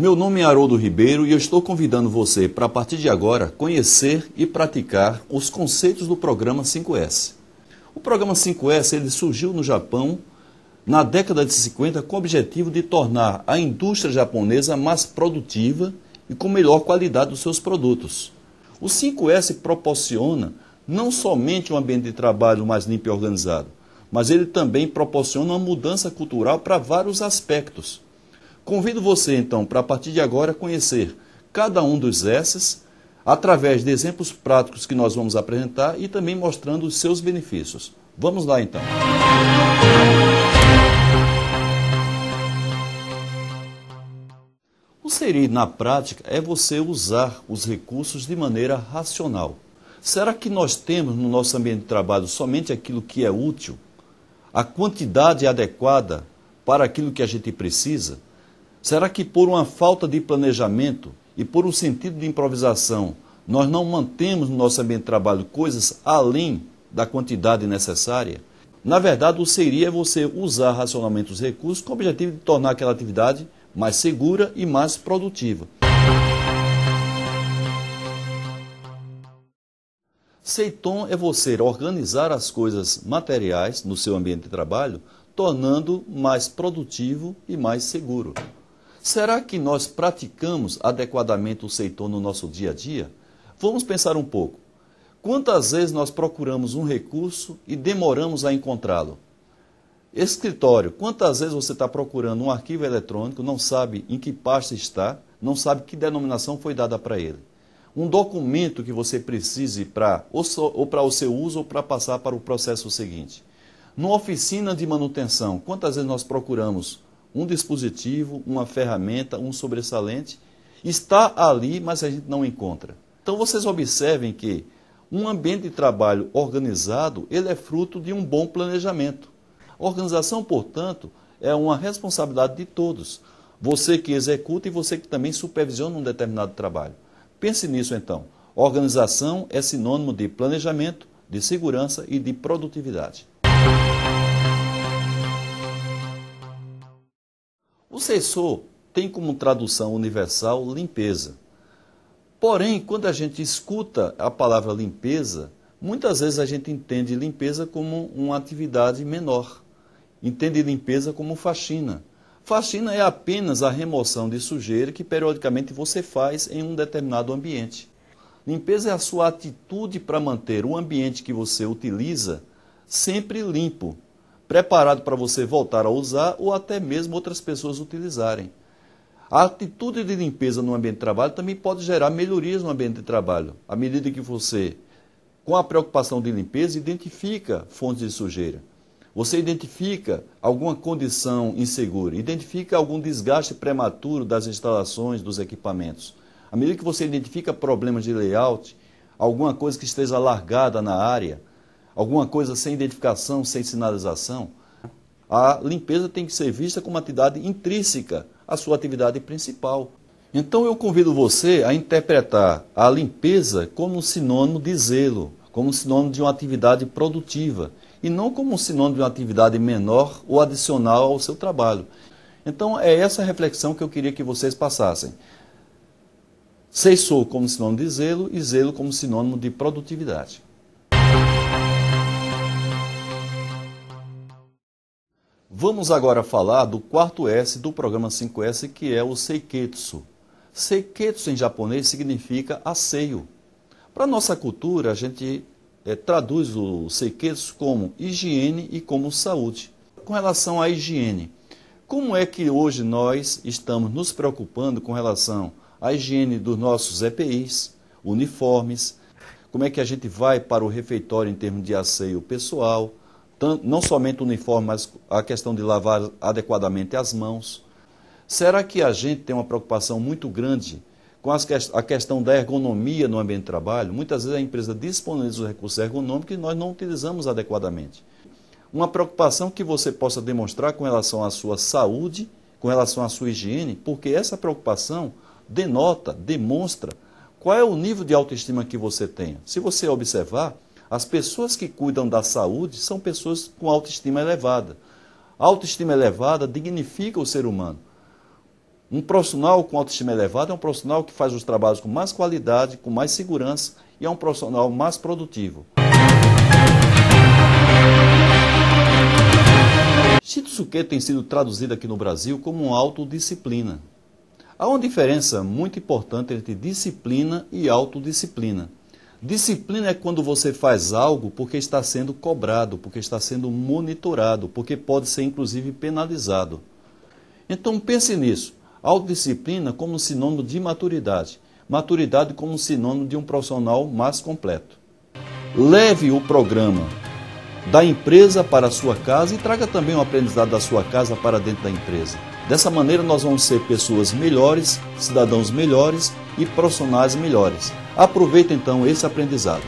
Meu nome é Haroldo Ribeiro e eu estou convidando você para, a partir de agora, conhecer e praticar os conceitos do programa 5S. O programa 5S ele surgiu no Japão na década de 50 com o objetivo de tornar a indústria japonesa mais produtiva e com melhor qualidade dos seus produtos. O 5S proporciona não somente um ambiente de trabalho mais limpo e organizado, mas ele também proporciona uma mudança cultural para vários aspectos. Convido você, então, para a partir de agora conhecer cada um dos S's através de exemplos práticos que nós vamos apresentar e também mostrando os seus benefícios. Vamos lá, então. O serir na prática é você usar os recursos de maneira racional. Será que nós temos no nosso ambiente de trabalho somente aquilo que é útil? A quantidade adequada para aquilo que a gente precisa? Será que por uma falta de planejamento e por um sentido de improvisação, nós não mantemos no nosso ambiente de trabalho coisas além da quantidade necessária? Na verdade, o seria é você usar racionalmente os recursos com o objetivo de tornar aquela atividade mais segura e mais produtiva. Seiton é você organizar as coisas materiais no seu ambiente de trabalho, tornando mais produtivo e mais seguro. Será que nós praticamos adequadamente o Seiton no nosso dia a dia? Vamos pensar um pouco. Quantas vezes nós procuramos um recurso e demoramos a encontrá-lo? Escritório, quantas vezes você está procurando um arquivo eletrônico, não sabe em que pasta está, não sabe que denominação foi dada para ele? Um documento que você precise para ou, ou para o seu uso ou para passar para o processo seguinte. Numa oficina de manutenção, quantas vezes nós procuramos um dispositivo, uma ferramenta, um sobressalente? Está ali, mas a gente não encontra. Então vocês observem que um ambiente de trabalho organizado, ele é fruto de um bom planejamento. Organização, portanto, é uma responsabilidade de todos. Você que executa e você que também supervisiona um determinado trabalho. Pense nisso então. Organização é sinônimo de planejamento, de segurança e de produtividade. O sensor tem como tradução universal limpeza. Porém, quando a gente escuta a palavra limpeza, muitas vezes a gente entende limpeza como uma atividade menor entende limpeza como faxina. Faxina é apenas a remoção de sujeira que periodicamente você faz em um determinado ambiente. Limpeza é a sua atitude para manter o ambiente que você utiliza sempre limpo, preparado para você voltar a usar ou até mesmo outras pessoas utilizarem. A atitude de limpeza no ambiente de trabalho também pode gerar melhorias no ambiente de trabalho, à medida que você, com a preocupação de limpeza, identifica fontes de sujeira. Você identifica alguma condição insegura, identifica algum desgaste prematuro das instalações, dos equipamentos. À medida que você identifica problemas de layout, alguma coisa que esteja largada na área, alguma coisa sem identificação, sem sinalização, a limpeza tem que ser vista como uma atividade intrínseca à sua atividade principal. Então eu convido você a interpretar a limpeza como um sinônimo de zelo, como um sinônimo de uma atividade produtiva e não como um sinônimo de uma atividade menor ou adicional ao seu trabalho. Então, é essa reflexão que eu queria que vocês passassem. Seisou como sinônimo de zelo e zelo como sinônimo de produtividade. Vamos agora falar do quarto S do programa 5S, que é o Seiketsu. Seiketsu em japonês significa asseio. Para nossa cultura, a gente é, traduz o Seiketsu como higiene e como saúde. Com relação à higiene, como é que hoje nós estamos nos preocupando com relação à higiene dos nossos EPIs, uniformes, como é que a gente vai para o refeitório em termos de asseio pessoal, não somente o uniforme, mas a questão de lavar adequadamente as mãos. Será que a gente tem uma preocupação muito grande com a questão da ergonomia no ambiente de trabalho, muitas vezes a empresa disponibiliza os recursos ergonômicos e nós não utilizamos adequadamente. Uma preocupação que você possa demonstrar com relação à sua saúde, com relação à sua higiene, porque essa preocupação denota, demonstra qual é o nível de autoestima que você tem. Se você observar, as pessoas que cuidam da saúde são pessoas com autoestima elevada. A autoestima elevada dignifica o ser humano. Um profissional com autoestima elevada é um profissional que faz os trabalhos com mais qualidade, com mais segurança e é um profissional mais produtivo. Shitsuke tem sido traduzido aqui no Brasil como autodisciplina. Há uma diferença muito importante entre disciplina e autodisciplina. Disciplina é quando você faz algo porque está sendo cobrado, porque está sendo monitorado, porque pode ser inclusive penalizado. Então pense nisso. Autodisciplina como sinônimo de maturidade. Maturidade como sinônimo de um profissional mais completo. Leve o programa da empresa para a sua casa e traga também o aprendizado da sua casa para dentro da empresa. Dessa maneira, nós vamos ser pessoas melhores, cidadãos melhores e profissionais melhores. Aproveite então esse aprendizado.